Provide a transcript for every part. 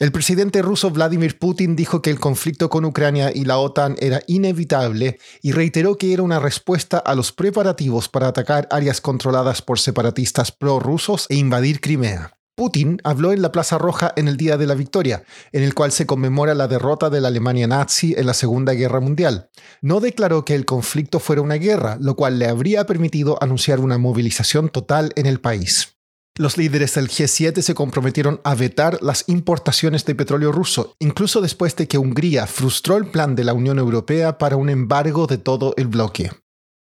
El presidente ruso Vladimir Putin dijo que el conflicto con Ucrania y la OTAN era inevitable y reiteró que era una respuesta a los preparativos para atacar áreas controladas por separatistas prorrusos e invadir Crimea. Putin habló en la Plaza Roja en el Día de la Victoria, en el cual se conmemora la derrota de la Alemania nazi en la Segunda Guerra Mundial. No declaró que el conflicto fuera una guerra, lo cual le habría permitido anunciar una movilización total en el país. Los líderes del G7 se comprometieron a vetar las importaciones de petróleo ruso, incluso después de que Hungría frustró el plan de la Unión Europea para un embargo de todo el bloque.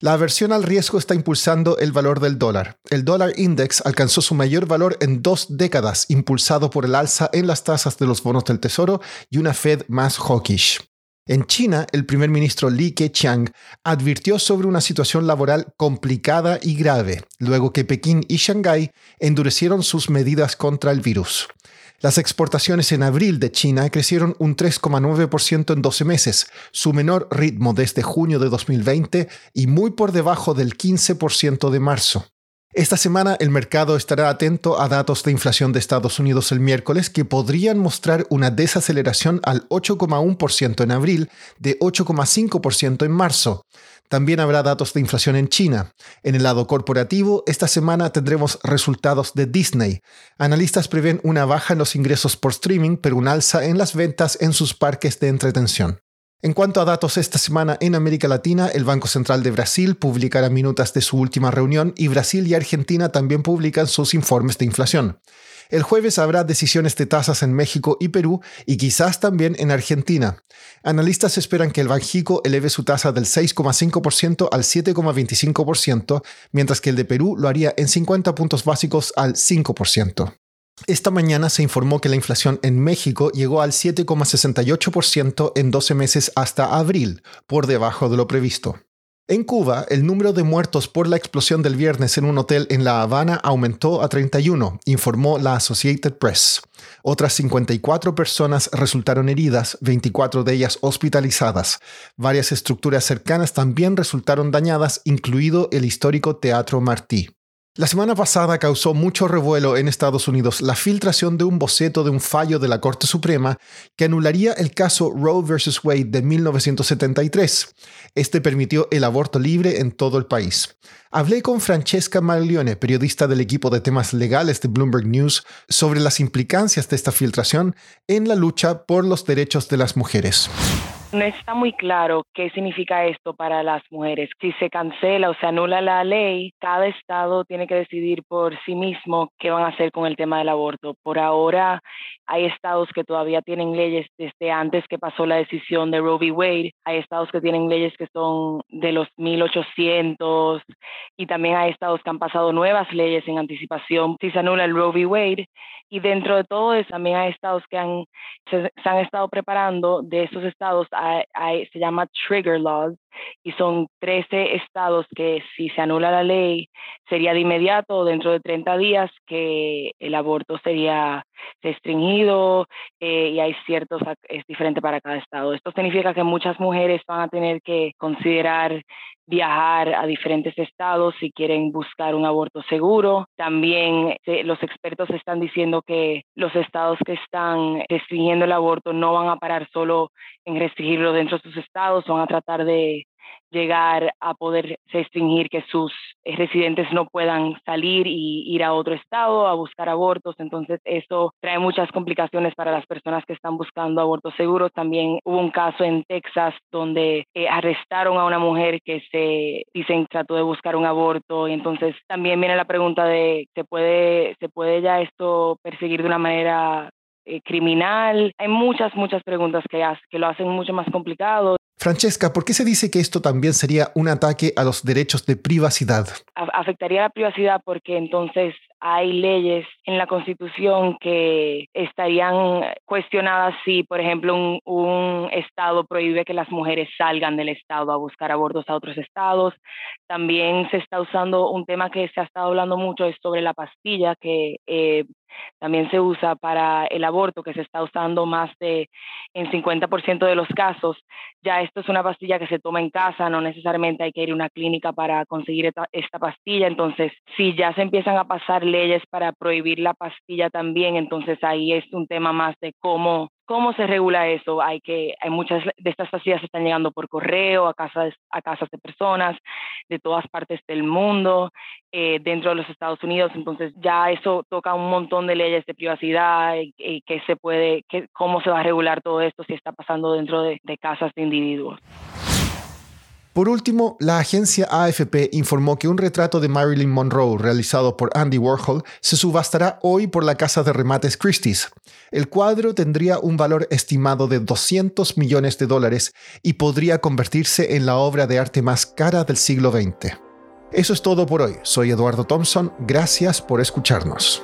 La aversión al riesgo está impulsando el valor del dólar. El dólar index alcanzó su mayor valor en dos décadas, impulsado por el alza en las tasas de los bonos del Tesoro y una Fed más hawkish. En China, el primer ministro Li Keqiang advirtió sobre una situación laboral complicada y grave, luego que Pekín y Shanghái endurecieron sus medidas contra el virus. Las exportaciones en abril de China crecieron un 3,9% en 12 meses, su menor ritmo desde junio de 2020 y muy por debajo del 15% de marzo. Esta semana el mercado estará atento a datos de inflación de Estados Unidos el miércoles que podrían mostrar una desaceleración al 8,1% en abril de 8,5% en marzo. También habrá datos de inflación en China. En el lado corporativo, esta semana tendremos resultados de Disney. Analistas prevén una baja en los ingresos por streaming, pero un alza en las ventas en sus parques de entretención. En cuanto a datos esta semana en América Latina, el Banco Central de Brasil publicará minutas de su última reunión y Brasil y Argentina también publican sus informes de inflación. El jueves habrá decisiones de tasas en México y Perú y quizás también en Argentina. Analistas esperan que el Banjico eleve su tasa del 6,5% al 7,25%, mientras que el de Perú lo haría en 50 puntos básicos al 5%. Esta mañana se informó que la inflación en México llegó al 7,68% en 12 meses hasta abril, por debajo de lo previsto. En Cuba, el número de muertos por la explosión del viernes en un hotel en La Habana aumentó a 31, informó la Associated Press. Otras 54 personas resultaron heridas, 24 de ellas hospitalizadas. Varias estructuras cercanas también resultaron dañadas, incluido el histórico Teatro Martí. La semana pasada causó mucho revuelo en Estados Unidos la filtración de un boceto de un fallo de la Corte Suprema que anularía el caso Roe vs. Wade de 1973. Este permitió el aborto libre en todo el país. Hablé con Francesca Maglione, periodista del equipo de temas legales de Bloomberg News, sobre las implicancias de esta filtración en la lucha por los derechos de las mujeres. No está muy claro qué significa esto para las mujeres. Si se cancela o se anula la ley, cada estado tiene que decidir por sí mismo qué van a hacer con el tema del aborto. Por ahora hay estados que todavía tienen leyes desde antes que pasó la decisión de Roe v. Wade. Hay estados que tienen leyes que son de los 1800 y también hay estados que han pasado nuevas leyes en anticipación si se anula el Roe v. Wade. Y dentro de todo eso también hay estados que se, se han estado preparando de esos estados se llama trigger laws y son 13 estados que si se anula la ley sería de inmediato dentro de 30 días que el aborto sería restringido eh, y hay ciertos, es diferente para cada estado. Esto significa que muchas mujeres van a tener que considerar viajar a diferentes estados si quieren buscar un aborto seguro. También eh, los expertos están diciendo que los estados que están restringiendo el aborto no van a parar solo en restringirlo dentro de sus estados, van a tratar de llegar a poder restringir que sus eh, residentes no puedan salir y ir a otro estado a buscar abortos. Entonces eso trae muchas complicaciones para las personas que están buscando abortos seguros. También hubo un caso en Texas donde eh, arrestaron a una mujer que se dicen trató de buscar un aborto y entonces también viene la pregunta de se puede se puede ya esto perseguir de una manera eh, criminal. Hay muchas muchas preguntas que, que lo hacen mucho más complicado. Francesca, ¿por qué se dice que esto también sería un ataque a los derechos de privacidad? Afectaría la privacidad porque entonces hay leyes en la Constitución que estarían cuestionadas si, por ejemplo, un, estado prohíbe que las mujeres salgan del estado a buscar abortos a otros estados. También se está usando un tema que se ha estado hablando mucho es sobre la pastilla que eh, también se usa para el aborto, que se está usando más de en 50% de los casos. Ya esto es una pastilla que se toma en casa, no necesariamente hay que ir a una clínica para conseguir esta, esta pastilla. Entonces, si ya se empiezan a pasar leyes para prohibir la pastilla también, entonces ahí es un tema más de cómo ¿Cómo se regula eso? Hay que hay muchas de estas pastillas están llegando por correo a casas a casas de personas de todas partes del mundo, eh, dentro de los Estados Unidos. Entonces ya eso toca un montón de leyes de privacidad y, que se puede, que, cómo se va a regular todo esto si está pasando dentro de casas de individuos. Por último, la agencia AFP informó que un retrato de Marilyn Monroe realizado por Andy Warhol se subastará hoy por la casa de remates Christie's. El cuadro tendría un valor estimado de 200 millones de dólares y podría convertirse en la obra de arte más cara del siglo XX. Eso es todo por hoy. Soy Eduardo Thompson. Gracias por escucharnos.